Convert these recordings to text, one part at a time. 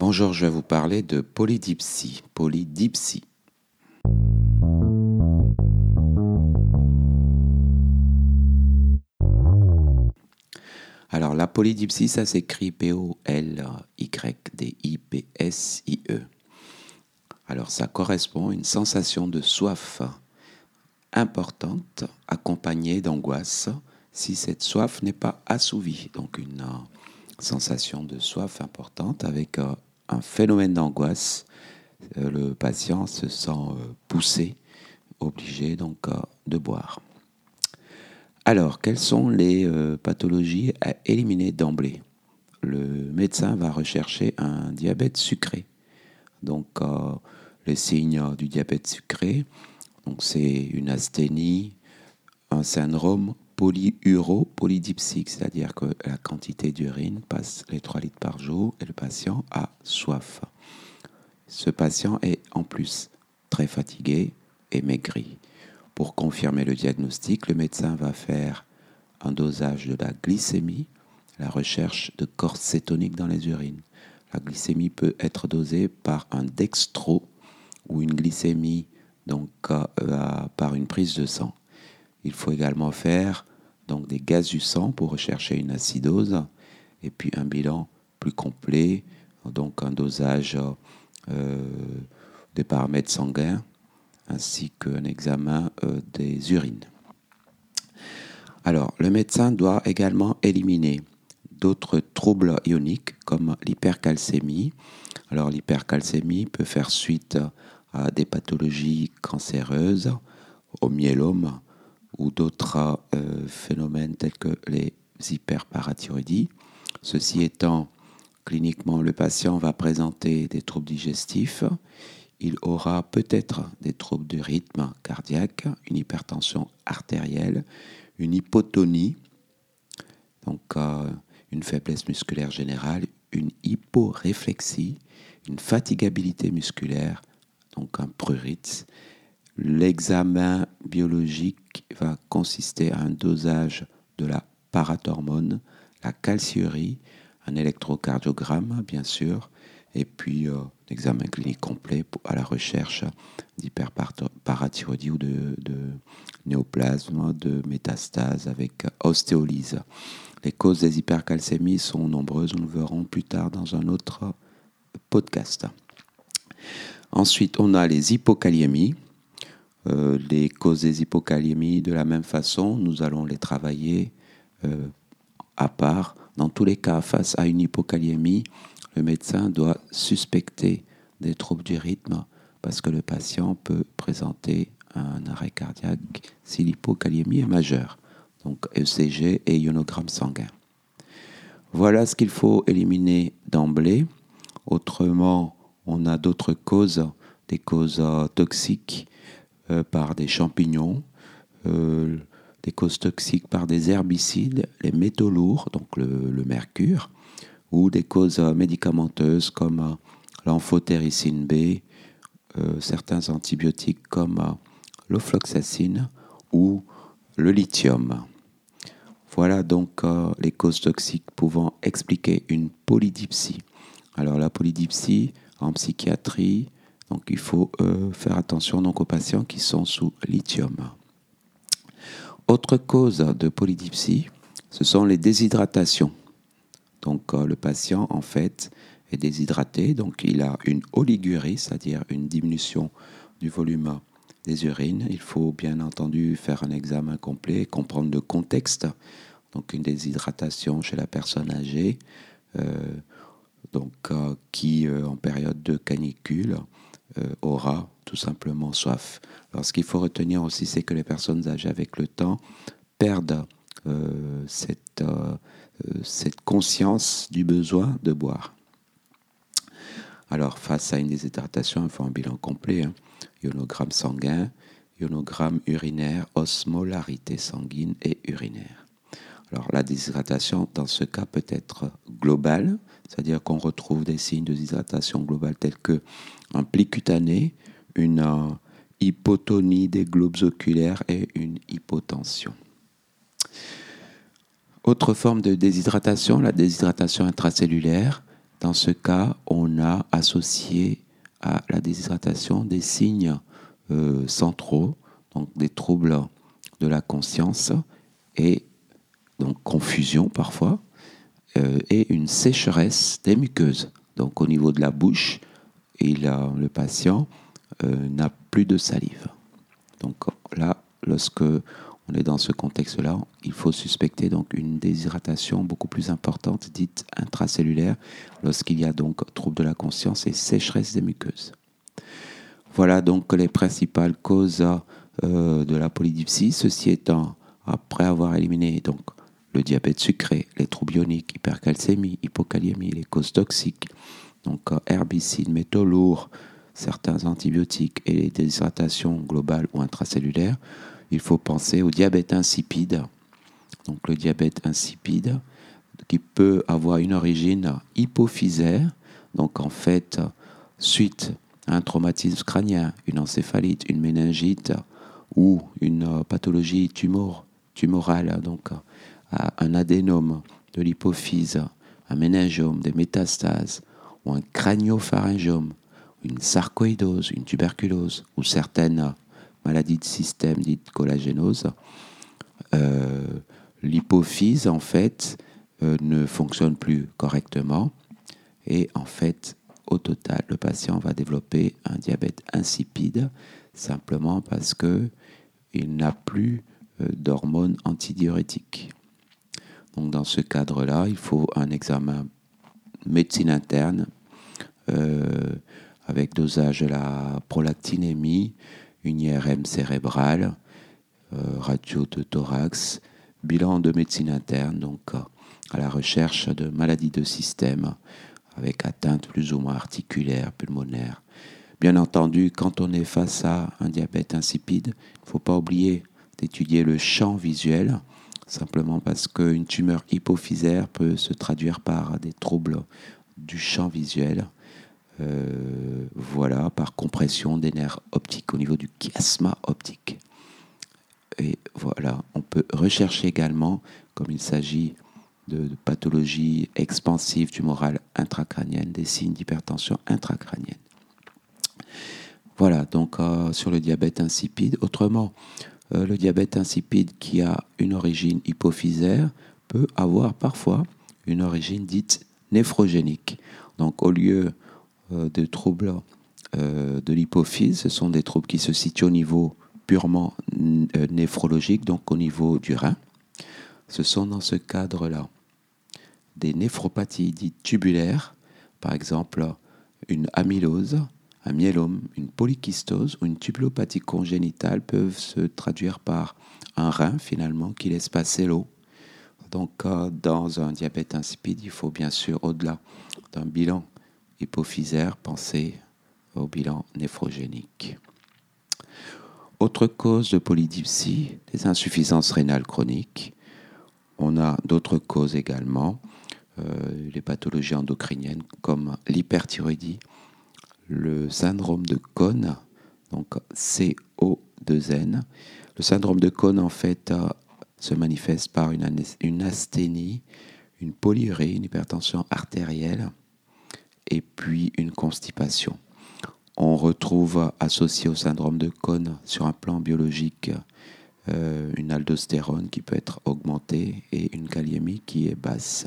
Bonjour, je vais vous parler de polydipsie. Polydipsie. Alors, la polydipsie, ça s'écrit P-O-L-Y-D-I-P-S-I-E. Alors, ça correspond à une sensation de soif importante, accompagnée d'angoisse, si cette soif n'est pas assouvie. Donc, une euh, sensation de soif importante avec euh, un phénomène d'angoisse. Euh, le patient se sent poussé, obligé donc de boire. Alors, quelles sont les euh, pathologies à éliminer d'emblée? Le médecin va rechercher un diabète sucré. Donc, euh, les signes du diabète sucré, c'est une asthénie, un syndrome polyuro polydipsique, c'est-à-dire que la quantité d'urine passe les 3 litres par jour et le patient a soif. Ce patient est en plus très fatigué et maigri. Pour confirmer le diagnostic, le médecin va faire un dosage de la glycémie, la recherche de corps cétonique dans les urines. La glycémie peut être dosée par un dextro ou une glycémie donc, euh, par une prise de sang. Il faut également faire donc, des gaz du sang pour rechercher une acidose et puis un bilan plus complet, donc un dosage euh, des paramètres sanguins ainsi qu'un examen euh, des urines. Alors, le médecin doit également éliminer d'autres troubles ioniques comme l'hypercalcémie. Alors, l'hypercalcémie peut faire suite à des pathologies cancéreuses, au myélome ou d'autres euh, phénomènes tels que les hyperparathyroïdies. Ceci étant, cliniquement, le patient va présenter des troubles digestifs, il aura peut-être des troubles de rythme cardiaque, une hypertension artérielle, une hypotonie, donc euh, une faiblesse musculaire générale, une hyporéflexie, une fatigabilité musculaire, donc un prurite. L'examen biologique va consister à un dosage de la parathormone, la calciurie, un électrocardiogramme bien sûr, et puis euh, examen clinique complet à la recherche d'hyperparathyroïdie ou de, de néoplasme, de métastase avec ostéolyse. Les causes des hypercalcémies sont nombreuses, nous le verrons plus tard dans un autre podcast. Ensuite, on a les hypokaliémies. Euh, les causes des hypokaliémies, de la même façon, nous allons les travailler euh, à part. Dans tous les cas, face à une hypokaliémie, le médecin doit suspecter des troubles du rythme parce que le patient peut présenter un arrêt cardiaque si l'hypokaliémie est majeure, donc ECG et ionogramme sanguin. Voilà ce qu'il faut éliminer d'emblée. Autrement, on a d'autres causes, des causes toxiques euh, par des champignons, euh, des causes toxiques par des herbicides, les métaux lourds, donc le mercure, ou des causes médicamenteuses comme euh, l'amphotéricine B, euh, certains antibiotiques comme euh, l'ofloxacine ou le lithium. Voilà donc les causes toxiques pouvant expliquer une polydipsie. Alors la polydipsie en psychiatrie, donc il faut faire attention donc aux patients qui sont sous lithium. Autre cause de polydipsie, ce sont les déshydratations. Donc euh, le patient, en fait, est déshydraté, donc il a une oligurie, c'est-à-dire une diminution du volume des urines. Il faut bien entendu faire un examen complet, comprendre le contexte, donc une déshydratation chez la personne âgée, euh, donc, euh, qui en période de canicule aura tout simplement soif. Alors ce qu'il faut retenir aussi, c'est que les personnes âgées avec le temps perdent cette euh, cette conscience du besoin de boire. Alors, face à une déshydratation, il faut un bilan complet. Hein. Ionogramme sanguin, ionogramme urinaire, osmolarité sanguine et urinaire. Alors, la déshydratation, dans ce cas, peut être globale, c'est-à-dire qu'on retrouve des signes de déshydratation globale tels que un pli cutané, une euh, hypotonie des globes oculaires et une hypotension. Autre forme de déshydratation, la déshydratation intracellulaire, Dans ce cas, on a associé à la déshydratation des signes euh, centraux, donc des troubles de la conscience et donc confusion parfois, euh, et une sécheresse des muqueuses. Donc au niveau de la bouche, il le patient euh, n'a plus de salive. Donc là, lorsque on est dans ce contexte-là, il faut suspecter donc une déshydratation beaucoup plus importante, dite intracellulaire, lorsqu'il y a donc trouble de la conscience et sécheresse des muqueuses. Voilà donc les principales causes euh, de la polydipsie. Ceci étant, après avoir éliminé donc le diabète sucré, les troubles ioniques, hypercalcémie, hypokaliémie, les causes toxiques, donc euh, herbicides, métaux lourds, certains antibiotiques et les déshydratations globales ou intracellulaires, il faut penser au diabète insipide. Donc le diabète insipide qui peut avoir une origine hypophysaire, donc en fait, suite à un traumatisme crânien, une encéphalite, une méningite ou une pathologie tumorale, donc un adénome de l'hypophyse, un méningiome, des métastases ou un craniopharyngiome, une sarcoïdose, une tuberculose ou certaines maladies de système dites collagénose, euh, l'hypophyse en fait euh, ne fonctionne plus correctement et en fait au total le patient va développer un diabète insipide simplement parce que il n'a plus euh, d'hormones antidiurétiques. Donc dans ce cadre-là, il faut un examen médecine interne avec dosage de la prolactinémie, une IRM cérébrale, euh, de thorax, bilan de médecine interne, donc euh, à la recherche de maladies de système avec atteinte plus ou moins articulaire, pulmonaire. Bien entendu, quand on est face à un diabète insipide, il ne faut pas oublier d'étudier le champ visuel, simplement parce qu'une tumeur hypophysaire peut se traduire par des troubles du champ visuel. Euh, voilà, par compression des nerfs optiques au niveau du chiasma optique. Et voilà, on peut rechercher également, comme il s'agit de, pathologie expansive tumorale intracrânienne, des signes d'hypertension intracrânienne. Voilà, donc euh, sur le diabète insipide. Autrement, euh, le diabète insipide qui a une origine hypophysaire peut avoir parfois une origine dite néphrogénique. Donc au lieu euh, de troubles euh, de l'hypophyse. Ce sont des troubles qui se situent au niveau purement néphrologique, donc au niveau du rein. Ce sont dans ce cadre-là des néphropathies dites tubulaires, par exemple une amylose, un myélome, une polykystose ou une tubulopathie congénitale peuvent se traduire par un rein finalement qui laisse passer l'eau. Donc dans un diabète insipide, il faut bien sûr, au-delà d'un bilan hypophysaire, pensez au bilan néphrogénique. Autre cause de polydipsie, les insuffisances rénales chroniques. On a d'autres causes également, euh, les pathologies endocriniennes comme l'hyperthyroïdie, le syndrome de Cohn, donc CO2N. Le syndrome de Cohn, en fait, se manifeste par une, une asthénie, une polyurie, une hypertension artérielle, et puis une constipation. On retrouve associé au syndrome de Cohn sur un plan biologique euh, une aldostérone qui peut être augmentée et une kaliémie qui est basse.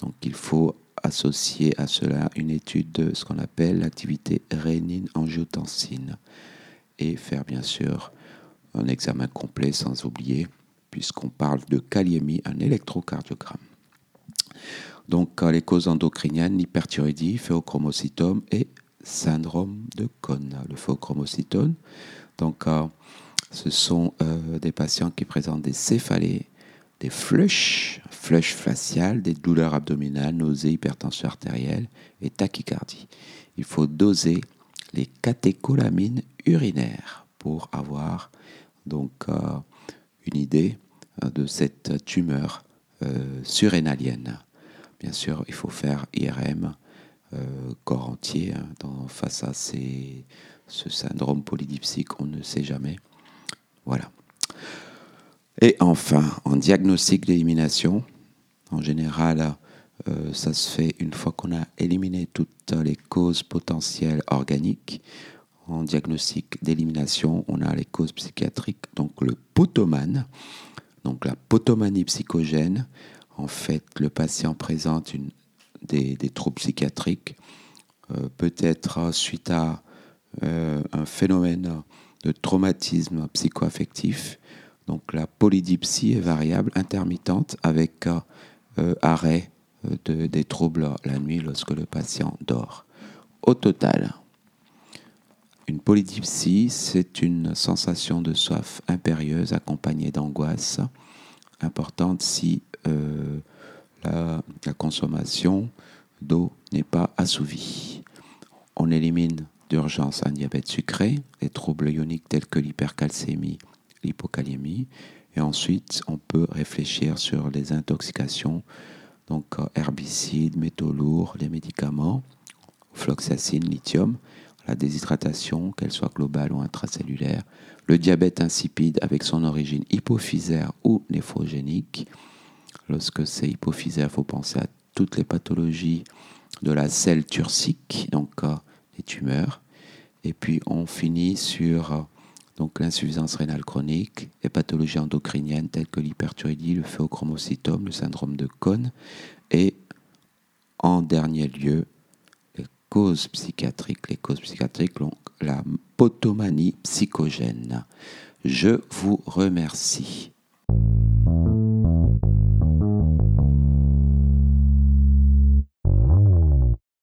Donc il faut associer à cela une étude de ce qu'on appelle l'activité rénine-angiotensine et faire bien sûr un examen complet sans oublier, puisqu'on parle de kaliémie, un électrocardiogramme. Donc les causes endocriniennes, l'hyperthyroïdie, phéochromocytome et syndrome de Cohn. Le phéochromocytome, donc euh, ce sont euh, des patients qui présentent des céphalées, des flushs, flush faciales, des douleurs abdominales, nausées, hypertension artérielle et tachycardie. Il faut doser les catécholamines urinaires pour avoir donc euh, une idée de cette tumeur surrénalienne. Bien sûr, il faut faire IRM, euh, corps entier, hein, face à ce syndrome polydipsique, on ne sait jamais. Voilà. Et enfin, en diagnostic d'élimination, en général, euh, ça se fait une fois qu'on a éliminé toutes les causes potentielles organiques. En diagnostic d'élimination, on a les causes psychiatriques, donc le potomane, donc la potomanie psychogène. En fait, le patient présente une, des, troubles psychiatriques, euh, peut-être suite à euh, un phénomène de traumatisme psychoaffectif. Donc la polydipsie est variable, intermittente, avec arrêt des troubles la nuit lorsque le patient dort. Au total, une polydipsie, c'est une sensation de soif impérieuse accompagnée d'angoisse importante si euh, la, la, consommation d'eau n'est pas assouvie. On élimine d'urgence un diabète sucré, les troubles ioniques tels que l'hypercalcémie, l'hypokaliémie, et ensuite on peut réfléchir sur les intoxications donc euh, herbicides, métaux lourds, les médicaments, floxacine, lithium, la déshydratation, qu'elle soit globale ou intracellulaire, le diabète insipide avec son origine hypophysaire ou néphrogénique. Lorsque c'est hypophysaire, il faut penser à toutes les pathologies de la selle turcique, donc euh, les tumeurs. Et puis on finit sur euh, donc l'insuffisance rénale chronique, les pathologies endocriniennes telles que l'hyperthyroïdie, le phéochromocytome, le syndrome de Cohn, et en dernier lieu, les causes psychiatriques. Les causes psychiatriques, donc la potomanie psychogène. Je vous remercie.